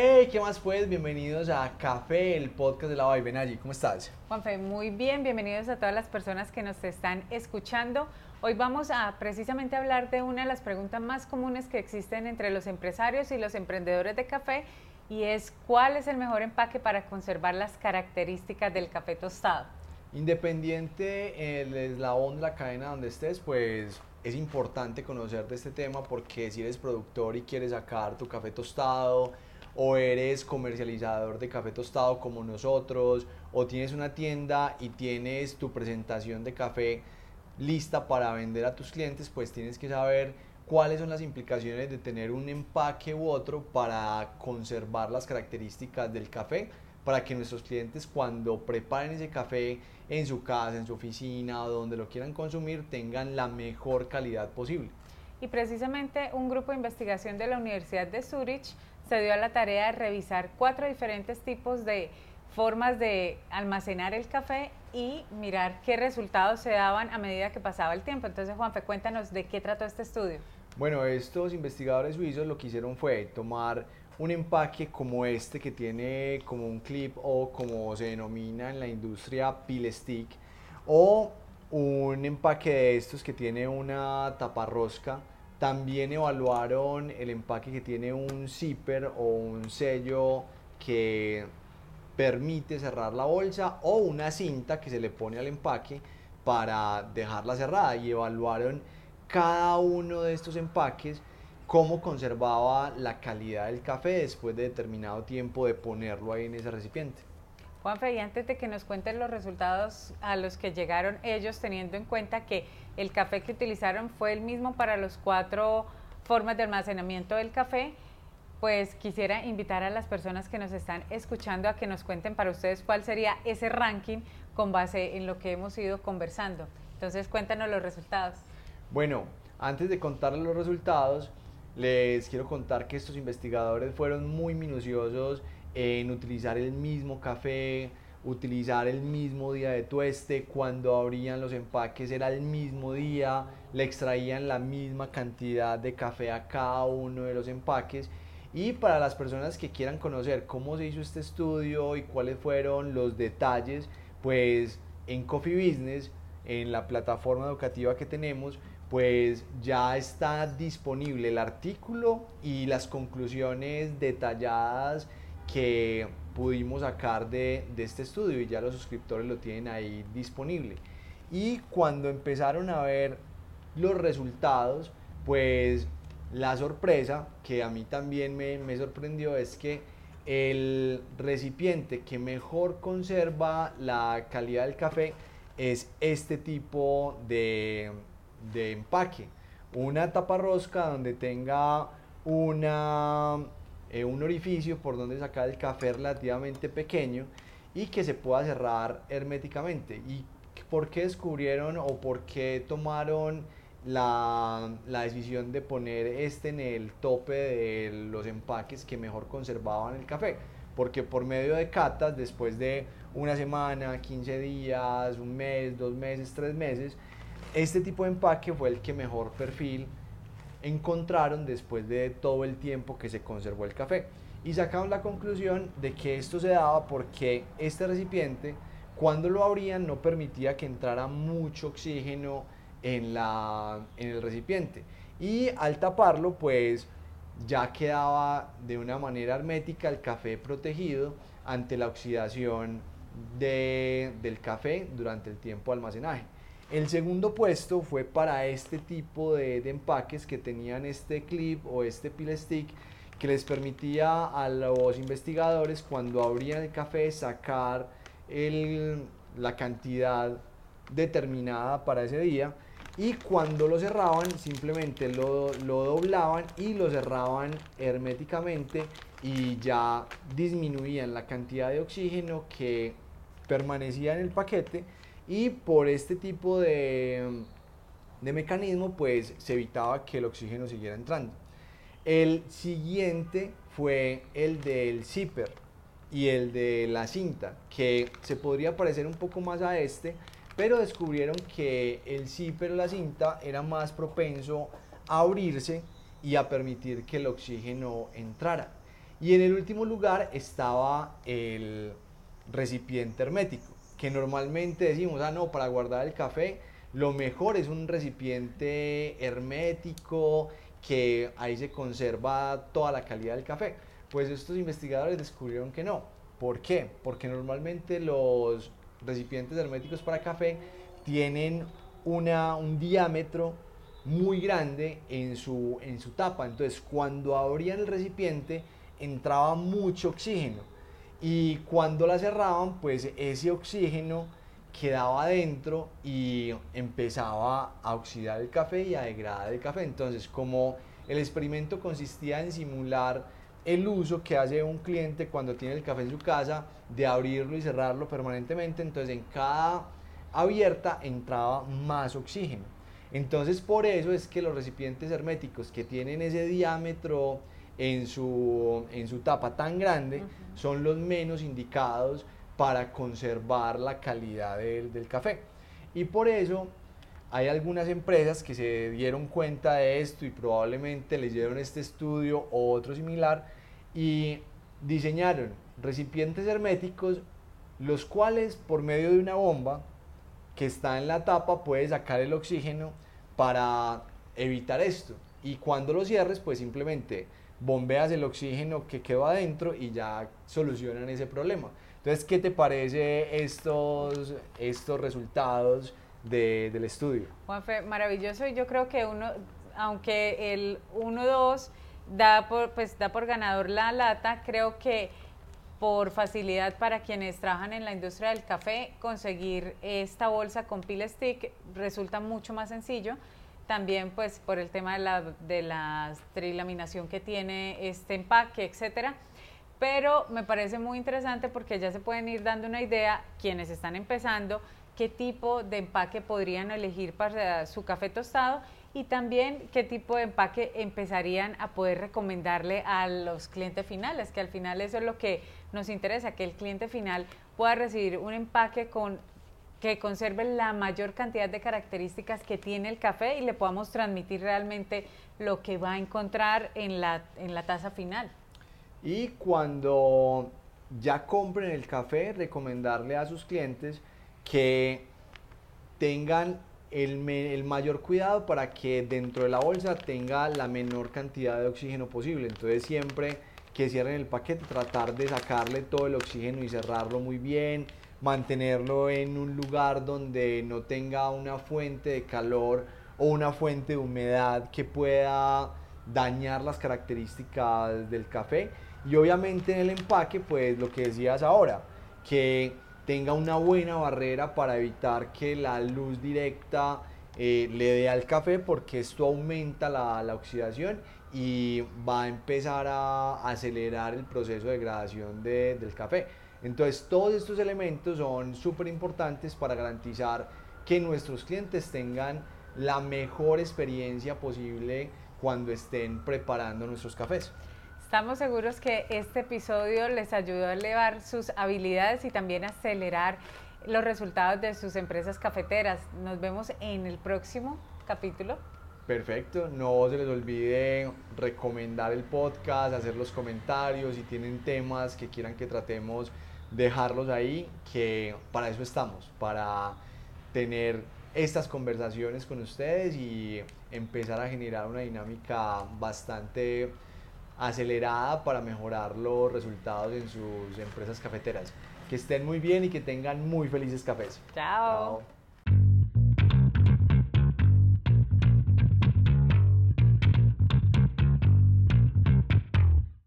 Hey, ¿qué más pues? Bienvenidos a Café, el podcast de la Ven allí. ¿Cómo estás? Juanfe, muy bien. Bienvenidos a todas las personas que nos están escuchando. Hoy vamos a precisamente hablar de una de las preguntas más comunes que existen entre los empresarios y los emprendedores de café y es ¿cuál es el mejor empaque para conservar las características del café tostado? Independiente el eslabón de la cadena donde estés, pues es importante conocer de este tema porque si eres productor y quieres sacar tu café tostado, o eres comercializador de café tostado como nosotros, o tienes una tienda y tienes tu presentación de café lista para vender a tus clientes, pues tienes que saber cuáles son las implicaciones de tener un empaque u otro para conservar las características del café, para que nuestros clientes cuando preparen ese café en su casa, en su oficina o donde lo quieran consumir, tengan la mejor calidad posible. Y precisamente un grupo de investigación de la Universidad de Zurich se dio a la tarea de revisar cuatro diferentes tipos de formas de almacenar el café y mirar qué resultados se daban a medida que pasaba el tiempo. Entonces, Juanfe, cuéntanos de qué trató este estudio. Bueno, estos investigadores suizos lo que hicieron fue tomar un empaque como este que tiene como un clip o como se denomina en la industria pile stick o un empaque de estos que tiene una taparrosca también evaluaron el empaque que tiene un zipper o un sello que permite cerrar la bolsa o una cinta que se le pone al empaque para dejarla cerrada y evaluaron cada uno de estos empaques cómo conservaba la calidad del café después de determinado tiempo de ponerlo ahí en ese recipiente. Juanfe, y antes de que nos cuenten los resultados a los que llegaron ellos, teniendo en cuenta que el café que utilizaron fue el mismo para los cuatro formas de almacenamiento del café, pues quisiera invitar a las personas que nos están escuchando a que nos cuenten para ustedes cuál sería ese ranking con base en lo que hemos ido conversando. Entonces, cuéntanos los resultados. Bueno, antes de contarles los resultados, les quiero contar que estos investigadores fueron muy minuciosos en utilizar el mismo café, utilizar el mismo día de tueste, cuando abrían los empaques era el mismo día, le extraían la misma cantidad de café a cada uno de los empaques. Y para las personas que quieran conocer cómo se hizo este estudio y cuáles fueron los detalles, pues en Coffee Business, en la plataforma educativa que tenemos, pues ya está disponible el artículo y las conclusiones detalladas que pudimos sacar de, este estudio y ya los suscriptores lo tienen ahí disponible. Y cuando empezaron a ver los resultados, pues la sorpresa que a mí también me, me sorprendió es que el recipiente que mejor conserva la calidad del café es este tipo de, de empaque. Una tapa rosca donde tenga una eh, un orificio por donde sacar el café relativamente pequeño y que se pueda cerrar herméticamente. ¿Y por qué descubrieron o por qué tomaron la, la, decisión de poner este en el tope de los empaques que mejor conservaban el café? Porque por medio de catas, después de una semana, 15 días, un mes, dos meses, tres meses, este tipo de empaque fue el que mejor perfil encontraron después de todo el tiempo que se conservó el café. Y sacaron la conclusión de que esto se daba porque este recipiente, cuando lo abrían, no permitía que entrara mucho oxígeno en, la, en el recipiente. Y al taparlo, pues ya quedaba de una manera hermética el café protegido ante la oxidación del café durante el tiempo de almacenaje. El segundo puesto fue para este tipo de, empaques que tenían este clip o este pile stick que les permitía a los investigadores cuando abrían el café sacar la cantidad determinada para ese día. Y cuando lo cerraban simplemente lo, lo doblaban y lo cerraban herméticamente y ya disminuían la cantidad de oxígeno que permanecía en el paquete y por este tipo de, de mecanismo, pues se evitaba que el oxígeno siguiera entrando. El siguiente fue el del zipper y el de la cinta, que se podría parecer un poco más a este, pero descubrieron que el zipper o la cinta era más propenso a abrirse y a permitir que el oxígeno entrara. Y en el último lugar estaba el recipiente hermético, que normalmente decimos, ah, no, para guardar el café, lo mejor es un recipiente hermético, que ahí se conserva toda la calidad del café. Pues estos investigadores descubrieron que no. ¿Por qué? Porque normalmente los recipientes herméticos para café tienen una, un diámetro muy grande en su, en su tapa. Entonces, cuando abrían el recipiente, entraba mucho oxígeno y cuando la cerraban pues ese oxígeno quedaba adentro y empezaba a oxidar el café y a degradar el café. Entonces como el experimento consistía en simular el uso que hace un cliente cuando tiene el café en su casa de abrirlo y cerrarlo permanentemente, entonces en cada abierta entraba más oxígeno. Entonces por eso es que los recipientes herméticos que tienen ese diámetro en su, en su tapa tan grande son los menos indicados para conservar la calidad del, del café. Y por eso hay algunas empresas que se dieron cuenta de esto y probablemente leyeron este estudio o otro similar y diseñaron recipientes herméticos los cuales por medio de una bomba que está en la tapa puede sacar el oxígeno para evitar esto y cuando lo cierres pues simplemente bombeas el oxígeno que quedó adentro y ya solucionan ese problema. Entonces, ¿qué te parece estos, estos resultados del estudio? Juanfe, maravilloso. Yo creo que uno, aunque el 1-2 da por, pues, da por ganador la lata, creo que por facilidad para quienes trabajan en la industria del café, conseguir esta bolsa con pile stick resulta mucho más sencillo también pues por el tema de la, de la trilaminación que tiene este empaque, etcétera. Pero me parece muy interesante porque ya se pueden ir dando una idea quienes están empezando qué tipo de empaque podrían elegir para su café tostado y también qué tipo de empaque empezarían a poder recomendarle a los clientes finales, que al final eso es lo que nos interesa, que el cliente final pueda recibir un empaque con que conserve la mayor cantidad de características que tiene el café y le podamos transmitir realmente lo que va a encontrar en la, en la taza final. Y cuando ya compren el café, recomendarle a sus clientes que tengan el, el, mayor cuidado para que dentro de la bolsa tenga la menor cantidad de oxígeno posible. Entonces siempre que cierren el paquete, tratar de sacarle todo el oxígeno y cerrarlo muy bien, mantenerlo en un lugar donde no tenga una fuente de calor o una fuente de humedad que pueda dañar las características del café y obviamente en el empaque pues lo que decías ahora que tenga una buena barrera para evitar que la luz directa eh, le dé al café porque esto aumenta la, la, oxidación y va a empezar a acelerar el proceso de degradación de, del café. Entonces, todos estos elementos son súper importantes para garantizar que nuestros clientes tengan la mejor experiencia posible cuando estén preparando nuestros cafés. Estamos seguros que este episodio les ayudó a elevar sus habilidades y también acelerar los resultados de sus empresas cafeteras. Nos vemos en el próximo capítulo. Perfecto, no se les olvide recomendar el podcast, hacer los comentarios, si tienen temas que quieran que tratemos dejarlos ahí, que para eso estamos, para tener estas conversaciones con ustedes y empezar a generar una dinámica bastante acelerada para mejorar los resultados en sus empresas cafeteras. Que estén muy bien y que tengan muy felices cafés. Chao.